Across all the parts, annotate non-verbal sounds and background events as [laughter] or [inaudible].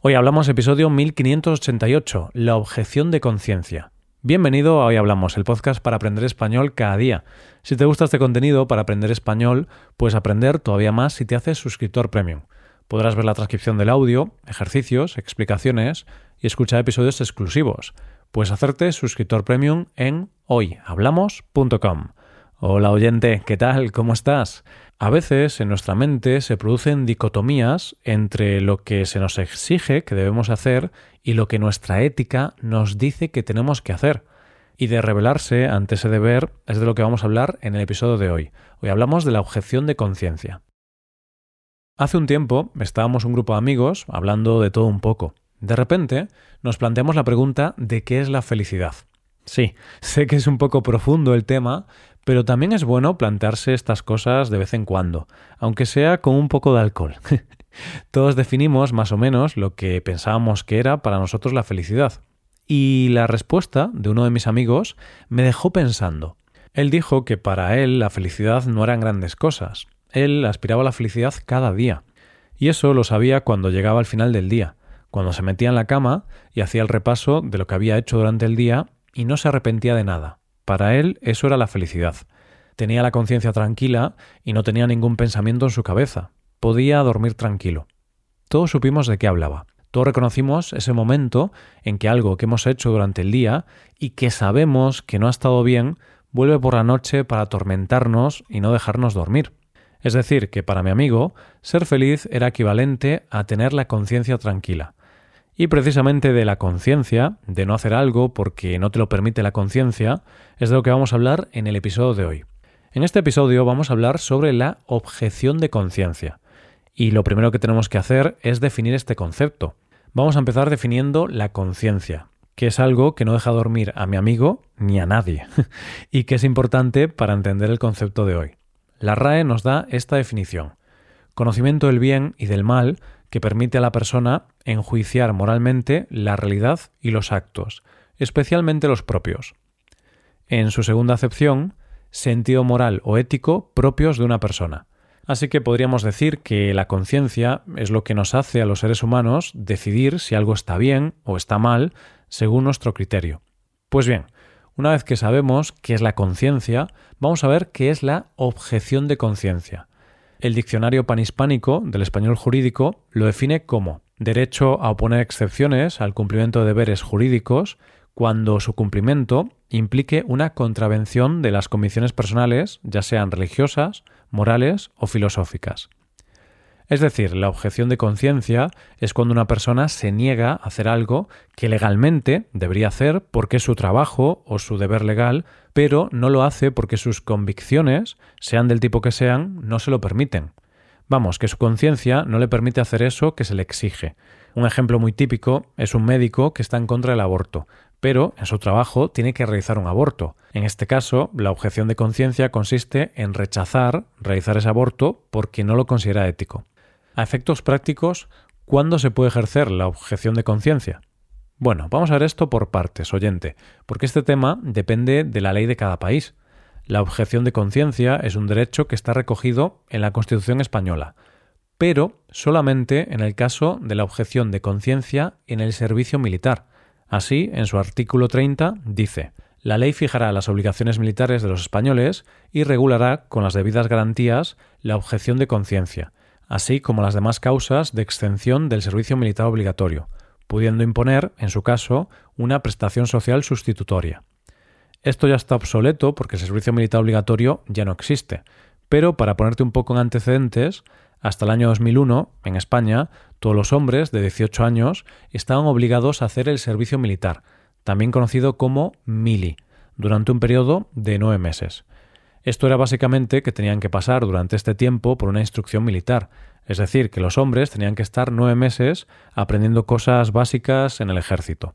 Hoy hablamos episodio 1588, la objeción de conciencia. Bienvenido a Hoy Hablamos, el podcast para aprender español cada día. Si te gusta este contenido para aprender español, puedes aprender todavía más si te haces suscriptor premium. Podrás ver la transcripción del audio, ejercicios, explicaciones y escuchar episodios exclusivos. Puedes hacerte suscriptor premium en hoyhablamos.com. Hola oyente, ¿qué tal? ¿Cómo estás? A veces en nuestra mente se producen dicotomías entre lo que se nos exige que debemos hacer y lo que nuestra ética nos dice que tenemos que hacer. Y de rebelarse ante ese deber es de lo que vamos a hablar en el episodio de hoy. Hoy hablamos de la objeción de conciencia. Hace un tiempo estábamos un grupo de amigos hablando de todo un poco. De repente nos planteamos la pregunta de qué es la felicidad. Sí, [laughs] sé que es un poco profundo el tema, pero también es bueno plantearse estas cosas de vez en cuando, aunque sea con un poco de alcohol. [laughs] Todos definimos más o menos lo que pensábamos que era para nosotros la felicidad. Y la respuesta de uno de mis amigos me dejó pensando. Él dijo que para él la felicidad no eran grandes cosas. Él aspiraba a la felicidad cada día. Y eso lo sabía cuando llegaba al final del día, cuando se metía en la cama y hacía el repaso de lo que había hecho durante el día y no se arrepentía de nada. Para él eso era la felicidad. Tenía la conciencia tranquila y no tenía ningún pensamiento en su cabeza. Podía dormir tranquilo. Todos supimos de qué hablaba. Todos reconocimos ese momento en que algo que hemos hecho durante el día y que sabemos que no ha estado bien vuelve por la noche para atormentarnos y no dejarnos dormir. Es decir, que para mi amigo, ser feliz era equivalente a tener la conciencia tranquila. Y precisamente de la conciencia, de no hacer algo porque no te lo permite la conciencia, es de lo que vamos a hablar en el episodio de hoy. En este episodio vamos a hablar sobre la objeción de conciencia. Y lo primero que tenemos que hacer es definir este concepto. Vamos a empezar definiendo la conciencia, que es algo que no deja dormir a mi amigo ni a nadie, [laughs] y que es importante para entender el concepto de hoy. La RAE nos da esta definición. Conocimiento del bien y del mal que permite a la persona enjuiciar moralmente la realidad y los actos, especialmente los propios. En su segunda acepción, sentido moral o ético propios de una persona. Así que podríamos decir que la conciencia es lo que nos hace a los seres humanos decidir si algo está bien o está mal según nuestro criterio. Pues bien, una vez que sabemos qué es la conciencia, vamos a ver qué es la objeción de conciencia. El diccionario panhispánico del español jurídico lo define como derecho a oponer excepciones al cumplimiento de deberes jurídicos cuando su cumplimiento implique una contravención de las convicciones personales, ya sean religiosas, morales o filosóficas. Es decir, la objeción de conciencia es cuando una persona se niega a hacer algo que legalmente debería hacer porque es su trabajo o su deber legal, pero no lo hace porque sus convicciones, sean del tipo que sean, no se lo permiten. Vamos, que su conciencia no le permite hacer eso que se le exige. Un ejemplo muy típico es un médico que está en contra del aborto, pero en su trabajo tiene que realizar un aborto. En este caso, la objeción de conciencia consiste en rechazar realizar ese aborto porque no lo considera ético. A efectos prácticos, ¿cuándo se puede ejercer la objeción de conciencia? Bueno, vamos a ver esto por partes, oyente, porque este tema depende de la ley de cada país. La objeción de conciencia es un derecho que está recogido en la Constitución española, pero solamente en el caso de la objeción de conciencia en el servicio militar. Así, en su artículo 30 dice la ley fijará las obligaciones militares de los españoles y regulará con las debidas garantías la objeción de conciencia, así como las demás causas de extensión del servicio militar obligatorio, pudiendo imponer, en su caso, una prestación social sustitutoria. Esto ya está obsoleto porque el servicio militar obligatorio ya no existe, pero para ponerte un poco en antecedentes, hasta el año 2001, en España, todos los hombres de 18 años estaban obligados a hacer el servicio militar, también conocido como mili, durante un periodo de nueve meses. Esto era básicamente que tenían que pasar durante este tiempo por una instrucción militar, es decir, que los hombres tenían que estar nueve meses aprendiendo cosas básicas en el ejército.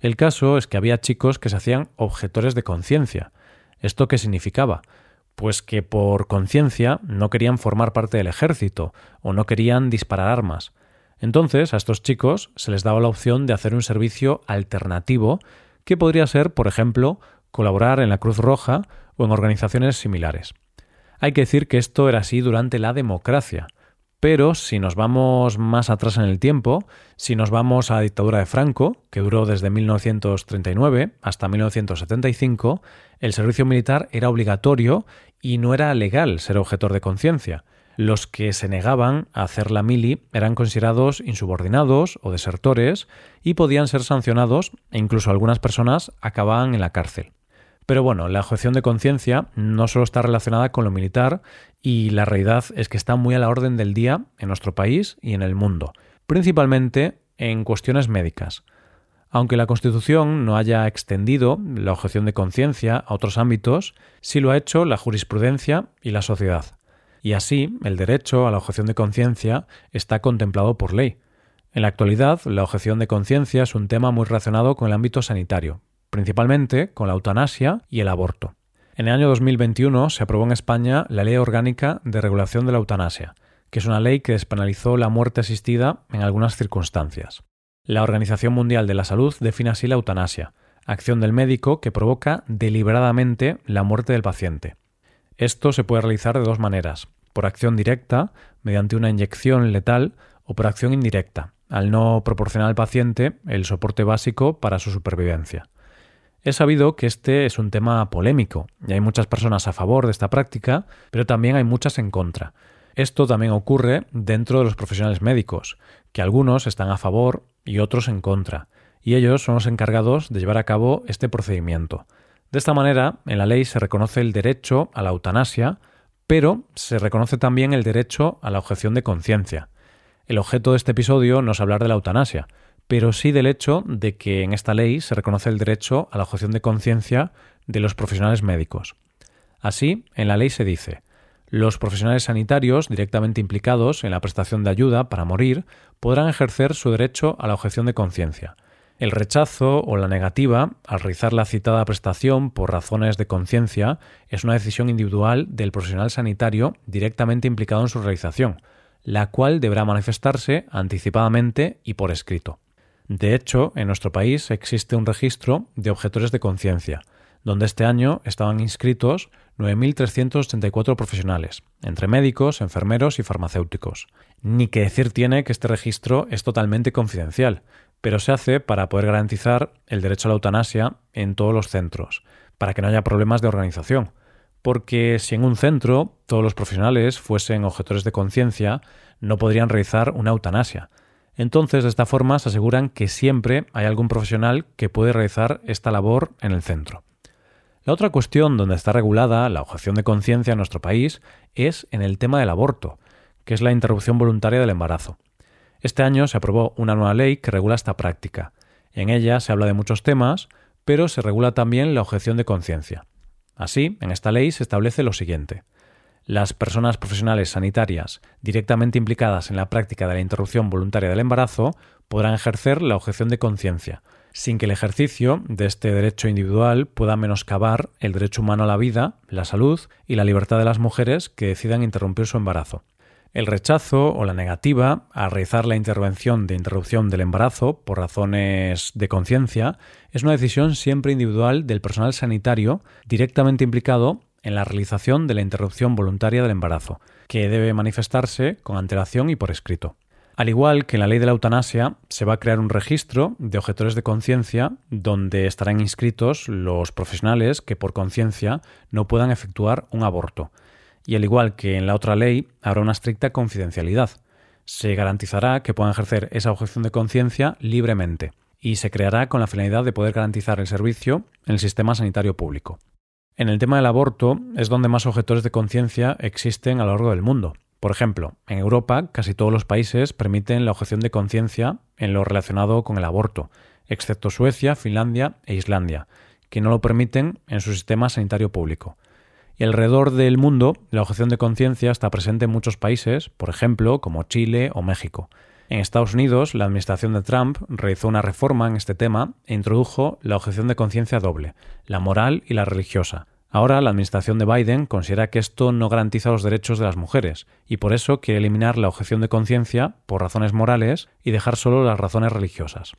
El caso es que había chicos que se hacían objetores de conciencia. ¿Esto qué significaba? Pues que por conciencia no querían formar parte del ejército o no querían disparar armas. Entonces a estos chicos se les daba la opción de hacer un servicio alternativo que podría ser, por ejemplo, colaborar en la Cruz Roja o en organizaciones similares. Hay que decir que esto era así durante la democracia, Pero si nos vamos más atrás en el tiempo, si nos vamos a la dictadura de Franco, que duró desde 1939 hasta 1975, el servicio militar era obligatorio y no era legal ser objetor de conciencia. Los que se negaban a hacer la mili eran considerados insubordinados o desertores y podían ser sancionados e incluso algunas personas acababan en la cárcel. Pero bueno, la objeción de conciencia no solo está relacionada con lo militar y la realidad es que está muy a la orden del día en nuestro país y en el mundo, principalmente en cuestiones médicas. Aunque la Constitución no haya extendido la objeción de conciencia a otros ámbitos, sí lo ha hecho la jurisprudencia y la sociedad. Y así, el derecho a la objeción de conciencia está contemplado por ley. En la actualidad, la objeción de conciencia es un tema muy relacionado con el ámbito sanitario, principalmente con la eutanasia y el aborto. En el año 2021 se aprobó en España la Ley Orgánica de Regulación de la Eutanasia, que es una ley que despenalizó la muerte asistida en algunas circunstancias. La Organización Mundial de la Salud define así la eutanasia, acción del médico que provoca deliberadamente la muerte del paciente. Esto se puede realizar de dos maneras, por acción directa, mediante una inyección letal, o por acción indirecta, al no proporcionar al paciente el soporte básico para su supervivencia. Es sabido que este es un tema polémico y hay muchas personas a favor de esta práctica, pero también hay muchas en contra. Esto también ocurre dentro de los profesionales médicos, que algunos están a favor y otros en contra, y ellos son los encargados de llevar a cabo este procedimiento. De esta manera, en la ley se reconoce el derecho a la eutanasia, pero se reconoce también el derecho a la objeción de conciencia. El objeto de este episodio no es hablar de la eutanasia, pero sí del hecho de que en esta ley se reconoce el derecho a la objeción de conciencia de los profesionales médicos. Así, en la ley se dice, los profesionales sanitarios directamente implicados en la prestación de ayuda para morir podrán ejercer su derecho a la objeción de conciencia. El rechazo o la negativa al realizar la citada prestación por razones de conciencia es una decisión individual del profesional sanitario directamente implicado en su realización, la cual deberá manifestarse anticipadamente y por escrito. De hecho, en nuestro país existe un registro de objetores de conciencia, donde este año estaban inscritos 9.384 profesionales, entre médicos, enfermeros y farmacéuticos. Ni que decir tiene que este registro es totalmente confidencial, pero se hace para poder garantizar el derecho a la eutanasia en todos los centros, para que no haya problemas de organización. Porque si en un centro todos los profesionales fuesen objetores de conciencia, no podrían realizar una eutanasia, entonces, de esta forma, se aseguran que siempre hay algún profesional que puede realizar esta labor en el centro. La otra cuestión donde está regulada la objeción de conciencia en nuestro país es en el tema del aborto, que es la interrupción voluntaria del embarazo. Este año se aprobó una nueva ley que regula esta práctica. En ella se habla de muchos temas, pero se regula también la objeción de conciencia. Así, en esta ley se establece lo siguiente. Las personas profesionales sanitarias directamente implicadas en la práctica de la interrupción voluntaria del embarazo podrán ejercer la objeción de conciencia, sin que el ejercicio de este derecho individual pueda menoscabar el derecho humano a la vida, la salud y la libertad de las mujeres que decidan interrumpir su embarazo. El rechazo o la negativa a realizar la intervención de interrupción del embarazo por razones de conciencia es una decisión siempre individual del personal sanitario directamente implicado en la realización de la interrupción voluntaria del embarazo, que debe manifestarse con antelación y por escrito. Al igual que en la ley de la eutanasia, se va a crear un registro de objetores de conciencia donde estarán inscritos los profesionales que por conciencia no puedan efectuar un aborto. Y al igual que en la otra ley, habrá una estricta confidencialidad. Se garantizará que puedan ejercer esa objeción de conciencia libremente y se creará con la finalidad de poder garantizar el servicio en el sistema sanitario público. En el tema del aborto es donde más objetores de conciencia existen a lo largo del mundo. Por ejemplo, en Europa casi todos los países permiten la objeción de conciencia en lo relacionado con el aborto, excepto Suecia, Finlandia e Islandia, que no lo permiten en su sistema sanitario público. Y alrededor del mundo, la objeción de conciencia está presente en muchos países, por ejemplo, como Chile o México. En Estados Unidos, la administración de Trump realizó una reforma en este tema e introdujo la objeción de conciencia doble, la moral y la religiosa. Ahora la administración de Biden considera que esto no garantiza los derechos de las mujeres y por eso quiere eliminar la objeción de conciencia por razones morales y dejar solo las razones religiosas.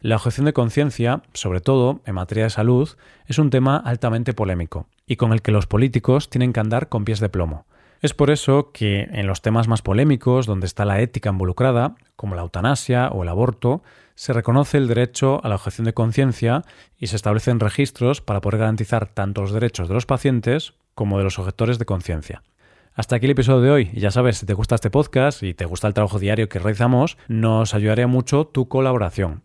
La objeción de conciencia, sobre todo en materia de salud, es un tema altamente polémico y con el que los políticos tienen que andar con pies de plomo. Es por eso que en los temas más polémicos, donde está la ética involucrada, como la eutanasia o el aborto, se reconoce el derecho a la objeción de conciencia y se establecen registros para poder garantizar tanto los derechos de los pacientes como de los objetores de conciencia. Hasta aquí el episodio de hoy. Y ya sabes, si te gusta este podcast y te gusta el trabajo diario que realizamos, nos ayudaría mucho tu colaboración.